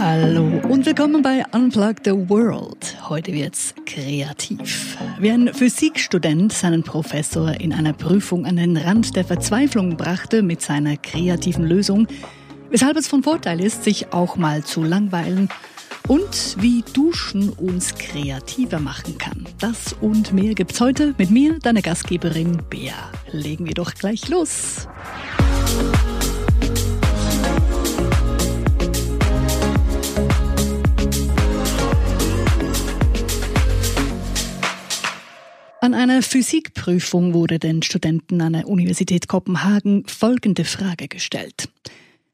Hallo und willkommen bei Unplug the World. Heute wird's kreativ. Wie ein Physikstudent seinen Professor in einer Prüfung an den Rand der Verzweiflung brachte mit seiner kreativen Lösung, weshalb es von Vorteil ist, sich auch mal zu langweilen und wie Duschen uns kreativer machen kann. Das und mehr gibt's heute mit mir, deiner Gastgeberin Bea. Legen wir doch gleich los. An einer Physikprüfung wurde den Studenten an der Universität Kopenhagen folgende Frage gestellt.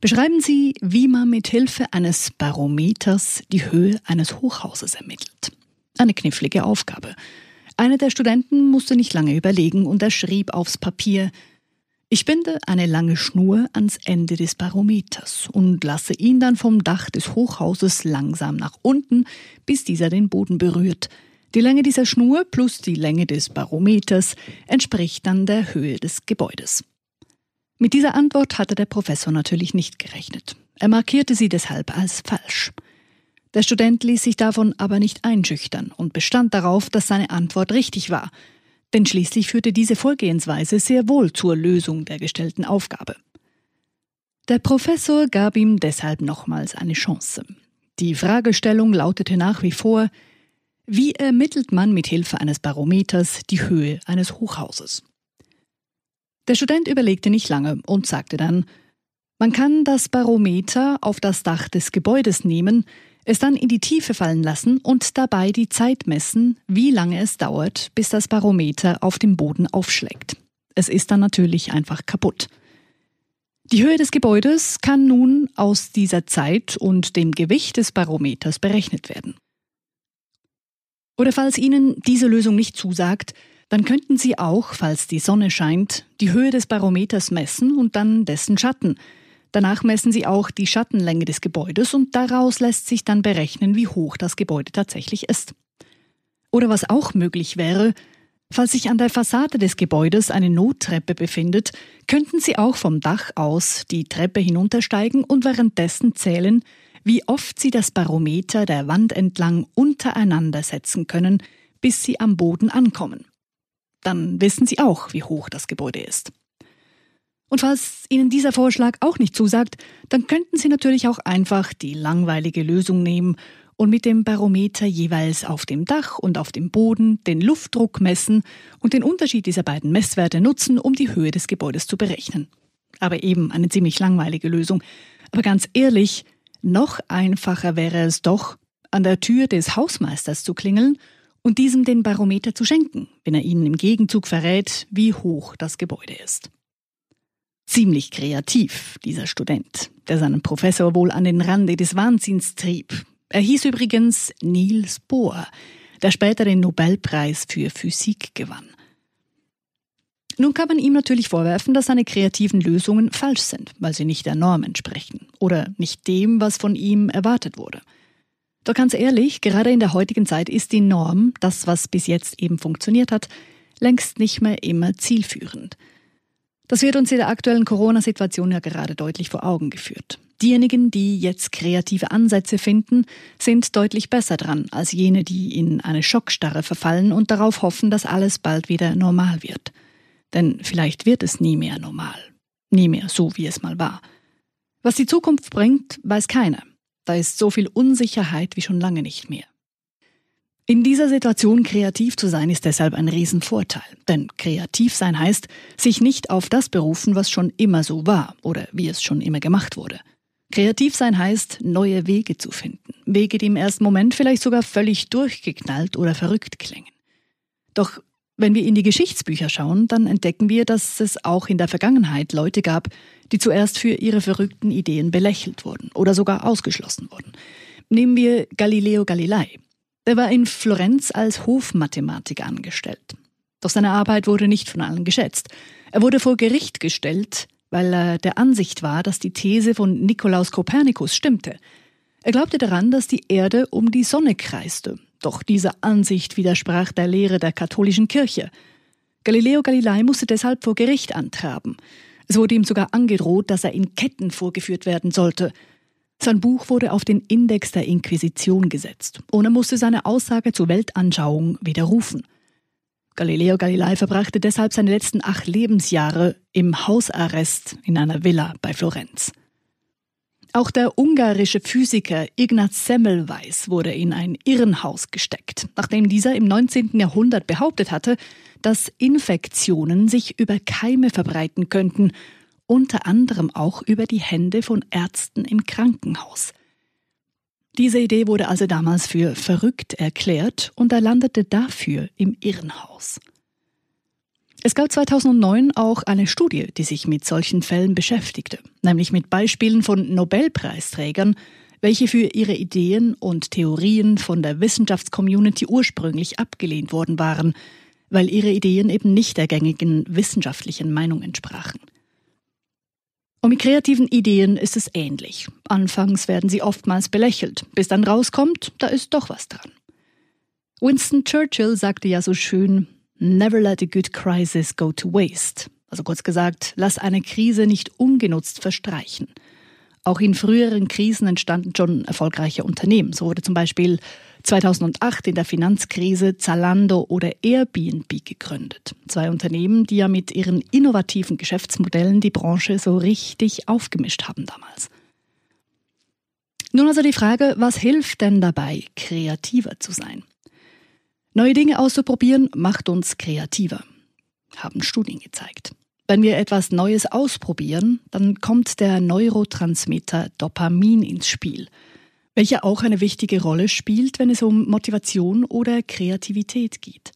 Beschreiben Sie, wie man mit Hilfe eines Barometers die Höhe eines Hochhauses ermittelt. Eine knifflige Aufgabe. Einer der Studenten musste nicht lange überlegen und er schrieb aufs Papier Ich binde eine lange Schnur ans Ende des Barometers und lasse ihn dann vom Dach des Hochhauses langsam nach unten, bis dieser den Boden berührt. Die Länge dieser Schnur plus die Länge des Barometers entspricht dann der Höhe des Gebäudes. Mit dieser Antwort hatte der Professor natürlich nicht gerechnet. Er markierte sie deshalb als falsch. Der Student ließ sich davon aber nicht einschüchtern und bestand darauf, dass seine Antwort richtig war, denn schließlich führte diese Vorgehensweise sehr wohl zur Lösung der gestellten Aufgabe. Der Professor gab ihm deshalb nochmals eine Chance. Die Fragestellung lautete nach wie vor, wie ermittelt man mit Hilfe eines Barometers die Höhe eines Hochhauses? Der Student überlegte nicht lange und sagte dann, man kann das Barometer auf das Dach des Gebäudes nehmen, es dann in die Tiefe fallen lassen und dabei die Zeit messen, wie lange es dauert, bis das Barometer auf dem Boden aufschlägt. Es ist dann natürlich einfach kaputt. Die Höhe des Gebäudes kann nun aus dieser Zeit und dem Gewicht des Barometers berechnet werden. Oder falls Ihnen diese Lösung nicht zusagt, dann könnten Sie auch, falls die Sonne scheint, die Höhe des Barometers messen und dann dessen Schatten. Danach messen Sie auch die Schattenlänge des Gebäudes und daraus lässt sich dann berechnen, wie hoch das Gebäude tatsächlich ist. Oder was auch möglich wäre, falls sich an der Fassade des Gebäudes eine Nottreppe befindet, könnten Sie auch vom Dach aus die Treppe hinuntersteigen und währenddessen zählen, wie oft sie das Barometer der Wand entlang untereinander setzen können, bis sie am Boden ankommen. Dann wissen sie auch, wie hoch das Gebäude ist. Und falls Ihnen dieser Vorschlag auch nicht zusagt, dann könnten Sie natürlich auch einfach die langweilige Lösung nehmen und mit dem Barometer jeweils auf dem Dach und auf dem Boden den Luftdruck messen und den Unterschied dieser beiden Messwerte nutzen, um die Höhe des Gebäudes zu berechnen. Aber eben eine ziemlich langweilige Lösung. Aber ganz ehrlich, noch einfacher wäre es doch, an der Tür des Hausmeisters zu klingeln und diesem den Barometer zu schenken, wenn er ihnen im Gegenzug verrät, wie hoch das Gebäude ist. Ziemlich kreativ, dieser Student, der seinen Professor wohl an den Rande des Wahnsinns trieb. Er hieß übrigens Niels Bohr, der später den Nobelpreis für Physik gewann. Nun kann man ihm natürlich vorwerfen, dass seine kreativen Lösungen falsch sind, weil sie nicht der Norm entsprechen oder nicht dem, was von ihm erwartet wurde. Doch ganz ehrlich, gerade in der heutigen Zeit ist die Norm, das, was bis jetzt eben funktioniert hat, längst nicht mehr immer zielführend. Das wird uns in der aktuellen Corona-Situation ja gerade deutlich vor Augen geführt. Diejenigen, die jetzt kreative Ansätze finden, sind deutlich besser dran als jene, die in eine Schockstarre verfallen und darauf hoffen, dass alles bald wieder normal wird. Denn vielleicht wird es nie mehr normal. Nie mehr so, wie es mal war. Was die Zukunft bringt, weiß keiner. Da ist so viel Unsicherheit wie schon lange nicht mehr. In dieser Situation kreativ zu sein, ist deshalb ein Riesenvorteil. Denn kreativ sein heißt, sich nicht auf das berufen, was schon immer so war oder wie es schon immer gemacht wurde. Kreativ sein heißt, neue Wege zu finden. Wege, die im ersten Moment vielleicht sogar völlig durchgeknallt oder verrückt klingen. Doch wenn wir in die Geschichtsbücher schauen, dann entdecken wir, dass es auch in der Vergangenheit Leute gab, die zuerst für ihre verrückten Ideen belächelt wurden oder sogar ausgeschlossen wurden. Nehmen wir Galileo Galilei. Er war in Florenz als Hofmathematiker angestellt. Doch seine Arbeit wurde nicht von allen geschätzt. Er wurde vor Gericht gestellt, weil er der Ansicht war, dass die These von Nikolaus Kopernikus stimmte. Er glaubte daran, dass die Erde um die Sonne kreiste doch diese Ansicht widersprach der Lehre der katholischen Kirche. Galileo Galilei musste deshalb vor Gericht antraben. Es wurde ihm sogar angedroht, dass er in Ketten vorgeführt werden sollte. Sein Buch wurde auf den Index der Inquisition gesetzt und er musste seine Aussage zur Weltanschauung widerrufen. Galileo Galilei verbrachte deshalb seine letzten acht Lebensjahre im Hausarrest in einer Villa bei Florenz. Auch der ungarische Physiker Ignaz Semmelweis wurde in ein Irrenhaus gesteckt, nachdem dieser im 19. Jahrhundert behauptet hatte, dass Infektionen sich über Keime verbreiten könnten, unter anderem auch über die Hände von Ärzten im Krankenhaus. Diese Idee wurde also damals für verrückt erklärt und er landete dafür im Irrenhaus. Es gab 2009 auch eine Studie, die sich mit solchen Fällen beschäftigte, nämlich mit Beispielen von Nobelpreisträgern, welche für ihre Ideen und Theorien von der Wissenschaftscommunity ursprünglich abgelehnt worden waren, weil ihre Ideen eben nicht der gängigen wissenschaftlichen Meinung entsprachen. Und mit kreativen Ideen ist es ähnlich. Anfangs werden sie oftmals belächelt, bis dann rauskommt, da ist doch was dran. Winston Churchill sagte ja so schön, Never let a good crisis go to waste. Also kurz gesagt, lass eine Krise nicht ungenutzt verstreichen. Auch in früheren Krisen entstanden schon erfolgreiche Unternehmen. So wurde zum Beispiel 2008 in der Finanzkrise Zalando oder Airbnb gegründet. Zwei Unternehmen, die ja mit ihren innovativen Geschäftsmodellen die Branche so richtig aufgemischt haben damals. Nun also die Frage, was hilft denn dabei, kreativer zu sein? Neue Dinge auszuprobieren macht uns kreativer, haben Studien gezeigt. Wenn wir etwas Neues ausprobieren, dann kommt der Neurotransmitter Dopamin ins Spiel, welcher auch eine wichtige Rolle spielt, wenn es um Motivation oder Kreativität geht.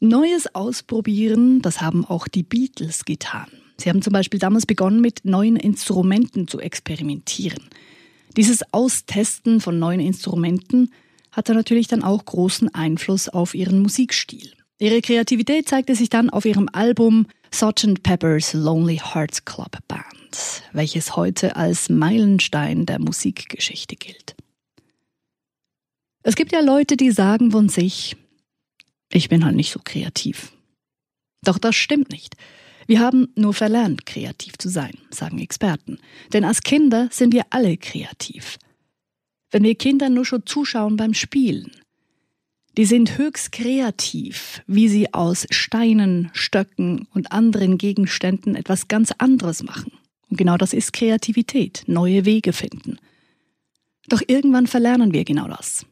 Neues ausprobieren, das haben auch die Beatles getan. Sie haben zum Beispiel damals begonnen, mit neuen Instrumenten zu experimentieren. Dieses Austesten von neuen Instrumenten hatte natürlich dann auch großen Einfluss auf ihren Musikstil. Ihre Kreativität zeigte sich dann auf ihrem Album Sgt. Pepper's Lonely Hearts Club Band, welches heute als Meilenstein der Musikgeschichte gilt. Es gibt ja Leute, die sagen von sich, ich bin halt nicht so kreativ. Doch das stimmt nicht. Wir haben nur verlernt, kreativ zu sein, sagen Experten. Denn als Kinder sind wir alle kreativ wenn wir Kindern nur schon zuschauen beim Spielen. Die sind höchst kreativ, wie sie aus Steinen, Stöcken und anderen Gegenständen etwas ganz anderes machen. Und genau das ist Kreativität, neue Wege finden. Doch irgendwann verlernen wir genau das.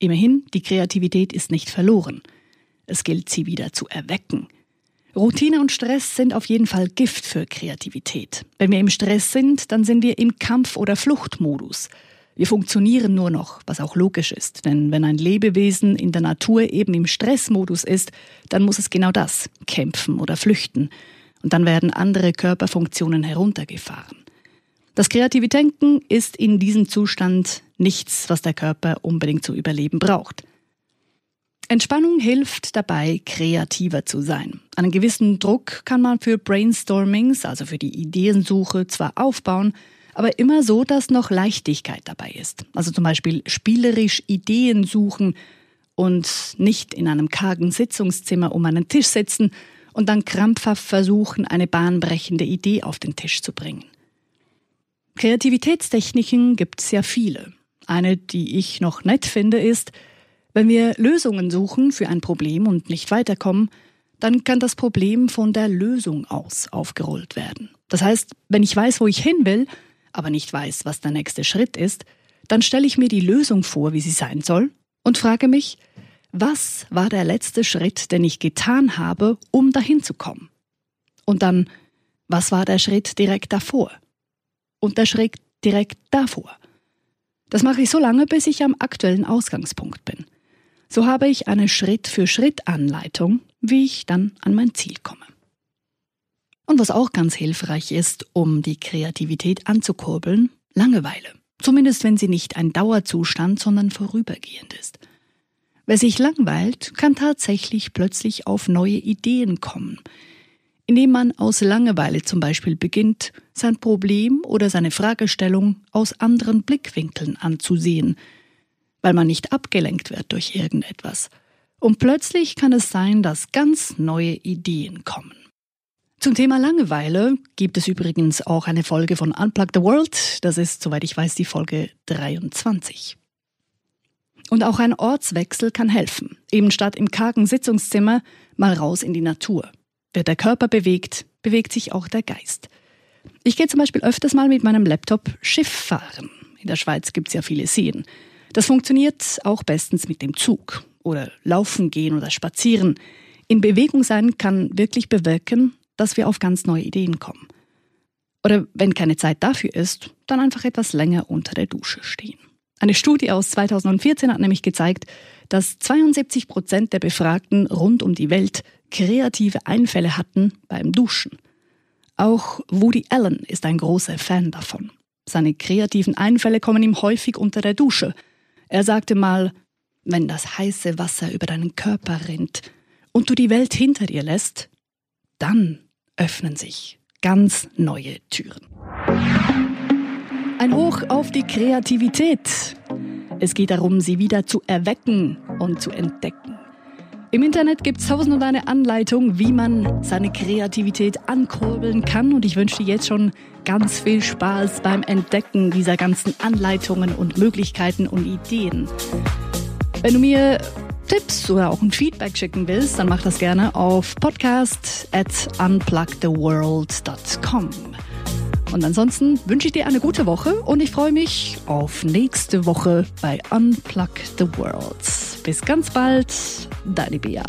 Immerhin, die Kreativität ist nicht verloren. Es gilt, sie wieder zu erwecken. Routine und Stress sind auf jeden Fall Gift für Kreativität. Wenn wir im Stress sind, dann sind wir im Kampf- oder Fluchtmodus. Wir funktionieren nur noch, was auch logisch ist, denn wenn ein Lebewesen in der Natur eben im Stressmodus ist, dann muss es genau das, kämpfen oder flüchten. Und dann werden andere Körperfunktionen heruntergefahren. Das kreative Denken ist in diesem Zustand nichts, was der Körper unbedingt zu überleben braucht. Entspannung hilft dabei, kreativer zu sein. Einen gewissen Druck kann man für Brainstormings, also für die Ideensuche, zwar aufbauen, aber immer so, dass noch Leichtigkeit dabei ist. Also zum Beispiel spielerisch Ideen suchen und nicht in einem kargen Sitzungszimmer um einen Tisch sitzen und dann krampfhaft versuchen, eine bahnbrechende Idee auf den Tisch zu bringen. Kreativitätstechniken gibt es ja viele. Eine, die ich noch nett finde, ist, wenn wir Lösungen suchen für ein Problem und nicht weiterkommen, dann kann das Problem von der Lösung aus aufgerollt werden. Das heißt, wenn ich weiß, wo ich hin will, aber nicht weiß, was der nächste Schritt ist, dann stelle ich mir die Lösung vor, wie sie sein soll, und frage mich, was war der letzte Schritt, den ich getan habe, um dahin zu kommen? Und dann, was war der Schritt direkt davor? Und der Schritt direkt davor? Das mache ich so lange, bis ich am aktuellen Ausgangspunkt bin. So habe ich eine Schritt-für-Schritt-Anleitung, wie ich dann an mein Ziel komme. Und was auch ganz hilfreich ist, um die Kreativität anzukurbeln, Langeweile. Zumindest wenn sie nicht ein Dauerzustand, sondern vorübergehend ist. Wer sich langweilt, kann tatsächlich plötzlich auf neue Ideen kommen, indem man aus Langeweile zum Beispiel beginnt, sein Problem oder seine Fragestellung aus anderen Blickwinkeln anzusehen, weil man nicht abgelenkt wird durch irgendetwas. Und plötzlich kann es sein, dass ganz neue Ideen kommen. Zum Thema Langeweile gibt es übrigens auch eine Folge von Unplug the World. Das ist, soweit ich weiß, die Folge 23. Und auch ein Ortswechsel kann helfen. Eben statt im kargen Sitzungszimmer mal raus in die Natur. Wird der Körper bewegt, bewegt sich auch der Geist. Ich gehe zum Beispiel öfters mal mit meinem Laptop Schiff fahren. In der Schweiz gibt es ja viele Seen. Das funktioniert auch bestens mit dem Zug. Oder laufen gehen oder spazieren. In Bewegung sein kann wirklich bewirken, dass wir auf ganz neue Ideen kommen. Oder wenn keine Zeit dafür ist, dann einfach etwas länger unter der Dusche stehen. Eine Studie aus 2014 hat nämlich gezeigt, dass 72 Prozent der Befragten rund um die Welt kreative Einfälle hatten beim Duschen. Auch Woody Allen ist ein großer Fan davon. Seine kreativen Einfälle kommen ihm häufig unter der Dusche. Er sagte mal, wenn das heiße Wasser über deinen Körper rinnt und du die Welt hinter dir lässt, dann öffnen sich ganz neue Türen. Ein Hoch auf die Kreativität. Es geht darum, sie wieder zu erwecken und zu entdecken. Im Internet gibt es tausend und eine Anleitung, wie man seine Kreativität ankurbeln kann. Und ich wünsche dir jetzt schon ganz viel Spaß beim Entdecken dieser ganzen Anleitungen und Möglichkeiten und Ideen. Wenn du mir Tipps oder auch ein Feedback schicken willst, dann mach das gerne auf podcast at unplugtheworld.com. Und ansonsten wünsche ich dir eine gute Woche und ich freue mich auf nächste Woche bei Unplug the World. Bis ganz bald, deine Bea.